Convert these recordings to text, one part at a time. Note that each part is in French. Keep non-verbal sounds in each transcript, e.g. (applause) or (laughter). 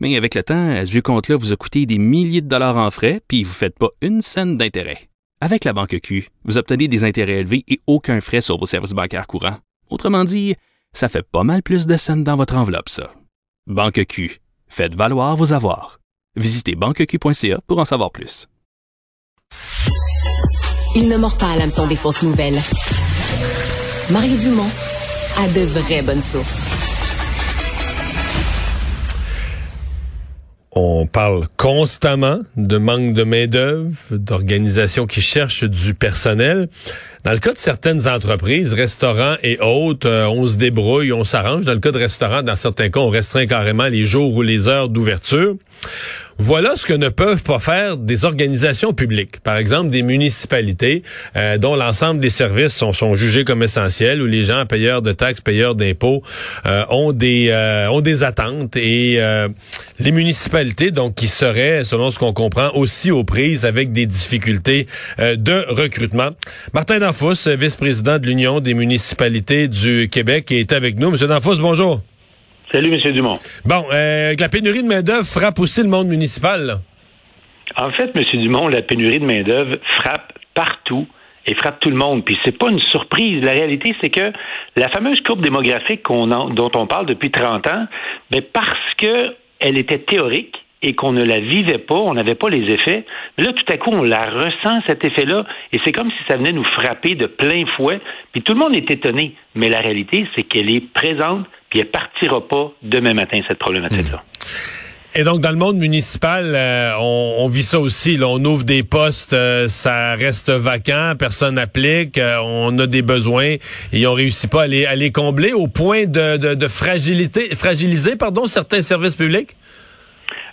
Mais avec le temps, ce vieux compte-là vous a coûté des milliers de dollars en frais, puis vous ne faites pas une scène d'intérêt. Avec la banque Q, vous obtenez des intérêts élevés et aucun frais sur vos services bancaires courants. Autrement dit, ça fait pas mal plus de scènes dans votre enveloppe, ça. Banque Q, faites valoir vos avoirs. Visitez banqueq.ca pour en savoir plus. Il ne mord pas à l'hameçon des fausses nouvelles. Mario Dumont a de vraies bonnes sources. On parle constamment de manque de main-d'œuvre, d'organisations qui cherchent du personnel. Dans le cas de certaines entreprises, restaurants et autres, euh, on se débrouille, on s'arrange. Dans le cas de restaurants, dans certains cas, on restreint carrément les jours ou les heures d'ouverture. Voilà ce que ne peuvent pas faire des organisations publiques, par exemple des municipalités euh, dont l'ensemble des services sont, jugés comme essentiels, où les gens payeurs de taxes, payeurs d'impôts euh, ont des euh, ont des attentes et euh, les municipalités donc qui seraient, selon ce qu'on comprend, aussi aux prises avec des difficultés euh, de recrutement. Martin Danfous, vice-président de l'Union des municipalités du Québec, est avec nous. Monsieur Danfous, bonjour. Salut, M. Dumont. Bon, euh, la pénurie de main-d'œuvre frappe aussi le monde municipal. Là. En fait, M. Dumont, la pénurie de main-d'œuvre frappe partout et frappe tout le monde. Puis c'est pas une surprise. La réalité, c'est que la fameuse courbe démographique en, dont on parle depuis 30 ans, mais parce que elle était théorique et qu'on ne la vivait pas, on n'avait pas les effets. Mais là, tout à coup, on la ressent, cet effet-là, et c'est comme si ça venait nous frapper de plein fouet. Puis tout le monde est étonné. Mais la réalité, c'est qu'elle est présente, puis elle partira pas demain matin, cette problématique-là. Et donc, dans le monde municipal, euh, on, on, vit ça aussi. Là. On ouvre des postes, euh, ça reste vacant, personne n'applique, euh, on a des besoins et on réussit pas à les, à les combler au point de, de, de fragiliser pardon, certains services publics?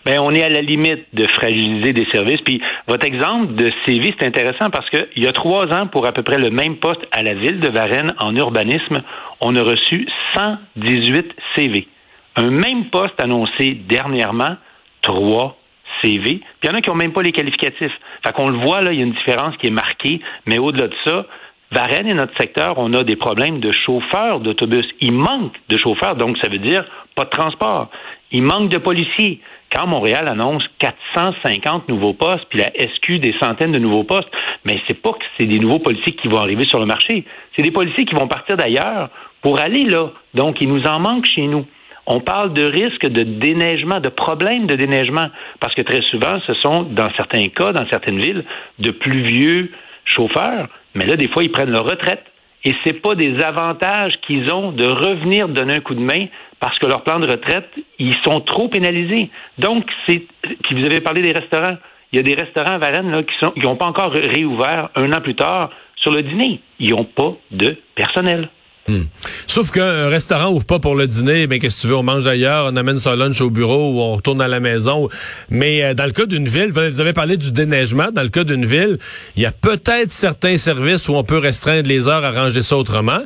Bien, on est à la limite de fragiliser des services. Puis votre exemple de Sévis, c'est intéressant parce qu'il y a trois ans, pour à peu près le même poste à la ville de Varennes en urbanisme, on a reçu 118 CV. Un même poste annoncé dernièrement, trois CV. Puis il y en a qui n'ont même pas les qualificatifs. Fait qu'on le voit, là, il y a une différence qui est marquée, mais au-delà de ça, Varennes et notre secteur, on a des problèmes de chauffeurs d'autobus. Il manque de chauffeurs, donc ça veut dire pas de transport. Il manque de policiers. Quand Montréal annonce 450 nouveaux postes, puis la SQ des centaines de nouveaux postes, mais c'est pas que c'est des nouveaux policiers qui vont arriver sur le marché. C'est des policiers qui vont partir d'ailleurs pour aller là. Donc, il nous en manque chez nous. On parle de risque de déneigement, de problèmes de déneigement, parce que très souvent, ce sont, dans certains cas, dans certaines villes, de plus vieux chauffeurs, mais là, des fois, ils prennent leur retraite. Et ce pas des avantages qu'ils ont de revenir donner un coup de main parce que leur plan de retraite, ils sont trop pénalisés. Donc, c'est. Puis vous avez parlé des restaurants. Il y a des restaurants à Varennes là, qui n'ont pas encore réouvert un an plus tard sur le dîner. Ils n'ont pas de personnel. Hmm. Sauf qu'un restaurant ouvre pas pour le dîner, mais qu'est-ce que tu veux, on mange ailleurs, on amène son lunch au bureau ou on retourne à la maison. Mais euh, dans le cas d'une ville, vous avez parlé du déneigement, dans le cas d'une ville, il y a peut-être certains services où on peut restreindre les heures, arranger ça autrement,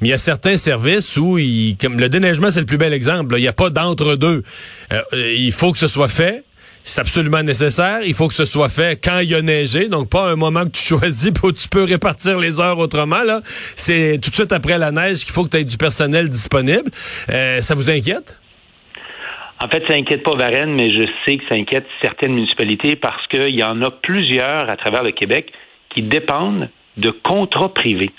mais il y a certains services où, comme le déneigement, c'est le plus bel exemple, il n'y a pas d'entre-deux. Euh, il faut que ce soit fait, c'est absolument nécessaire. Il faut que ce soit fait quand il a neigé, donc pas un moment que tu choisis pour tu peux répartir les heures autrement. Là, c'est tout de suite après la neige qu'il faut que tu aies du personnel disponible. Euh, ça vous inquiète? En fait, ça inquiète pas Varennes, mais je sais que ça inquiète certaines municipalités parce qu'il y en a plusieurs à travers le Québec qui dépendent de contrats privés.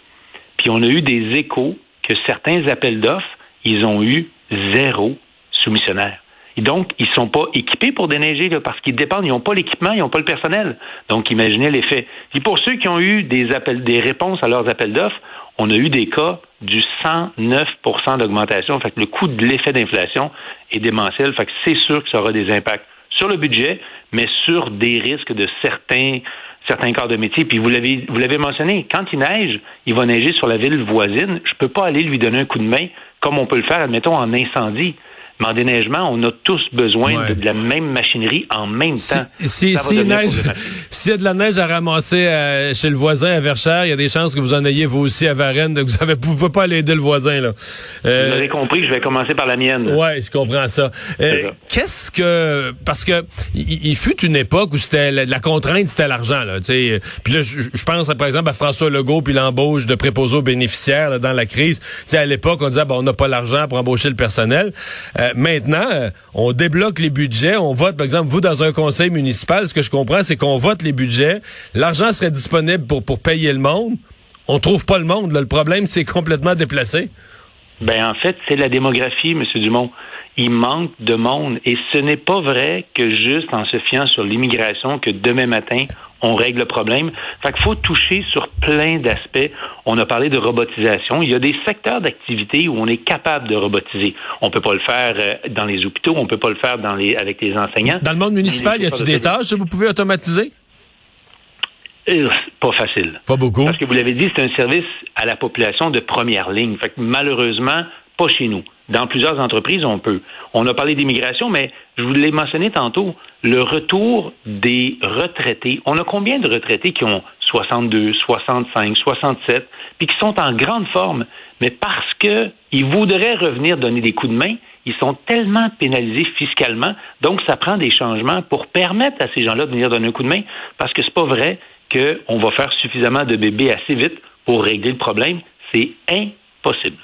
Puis on a eu des échos que certains appels d'offres, ils ont eu zéro soumissionnaire. Donc, ils ne sont pas équipés pour déneiger parce qu'ils dépendent, ils n'ont pas l'équipement, ils n'ont pas le personnel. Donc, imaginez l'effet. Et pour ceux qui ont eu des réponses à leurs appels d'offres, on a eu des cas du 109% d'augmentation. Fait que le coût de l'effet d'inflation est démentiel. Fait que c'est sûr que ça aura des impacts sur le budget, mais sur des risques de certains certains corps de métier. Puis vous l'avez vous l'avez mentionné, quand il neige, il va neiger sur la ville voisine. Je peux pas aller lui donner un coup de main comme on peut le faire, admettons, en incendie. Mais en déneigement, on a tous besoin de, la même machinerie en même temps. Si, si, neige, (laughs) s'il y a de la neige à ramasser euh, chez le voisin à Verchères, il y a des chances que vous en ayez vous aussi à Varennes. Donc vous ne pouvez pas aller aider le voisin. Là. Euh, vous avez compris que je vais commencer par la mienne. Ouais, je comprends ça. Euh, qu'est-ce que parce que il, fut une époque où c'était la, contrainte, c'était l'argent. Là, puis là, je, pense par exemple à François Legault puis l'embauche de préposés aux bénéficiaires dans la crise. sais, à l'époque, on disait bon, on n'a pas l'argent pour embaucher le personnel. Euh, maintenant, euh, on débloque les budgets, on vote, par exemple, vous dans un conseil municipal, ce que je comprends, c'est qu'on vote les budgets, l'argent serait disponible pour, pour payer le monde. On trouve pas le monde. Le problème, c'est complètement déplacé. Ben en fait, c'est la démographie, M. Dumont il manque de monde. Et ce n'est pas vrai que juste en se fiant sur l'immigration que demain matin, on règle le problème. Fait qu'il faut toucher sur plein d'aspects. On a parlé de robotisation. Il y a des secteurs d'activité où on est capable de robotiser. On peut pas le faire euh, dans les hôpitaux, on peut pas le faire dans les, avec les enseignants. Dans le monde municipal, y a-t-il des tâches que vous pouvez automatiser? Euh, pas facile. Pas beaucoup. Parce que vous l'avez dit, c'est un service à la population de première ligne. Fait que malheureusement, pas chez nous. Dans plusieurs entreprises, on peut. On a parlé d'immigration, mais je vous l'ai mentionné tantôt, le retour des retraités. On a combien de retraités qui ont 62, 65, 67, puis qui sont en grande forme, mais parce qu'ils voudraient revenir donner des coups de main, ils sont tellement pénalisés fiscalement, donc ça prend des changements pour permettre à ces gens-là de venir donner un coup de main, parce que c'est pas vrai qu'on va faire suffisamment de bébés assez vite pour régler le problème. C'est impossible.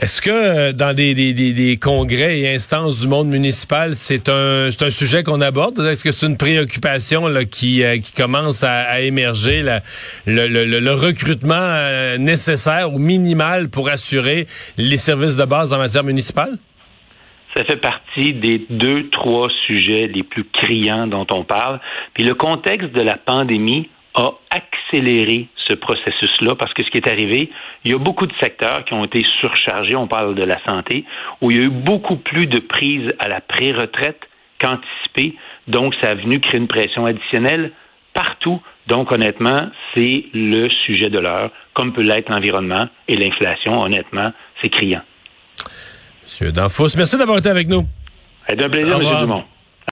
Est-ce que euh, dans des, des, des, congrès et instances du monde municipal, c'est un, un sujet qu'on aborde? Est-ce que c'est une préoccupation là, qui, euh, qui commence à, émerger, le, le, recrutement euh, nécessaire ou minimal pour assurer les services de base en matière municipale? Ça fait partie des deux, trois sujets les plus criants dont on parle. Puis le contexte de la pandémie a accéléré ce processus-là parce que ce qui est arrivé, il y a beaucoup de secteurs qui ont été surchargés, on parle de la santé, où il y a eu beaucoup plus de prises à la pré-retraite qu'anticipé. Donc, ça a venu créer une pression additionnelle partout. Donc, honnêtement, c'est le sujet de l'heure, comme peut l'être l'environnement et l'inflation. Honnêtement, c'est criant. Monsieur Danfous, merci d'avoir été avec nous. C'est un plaisir, M. Dumont.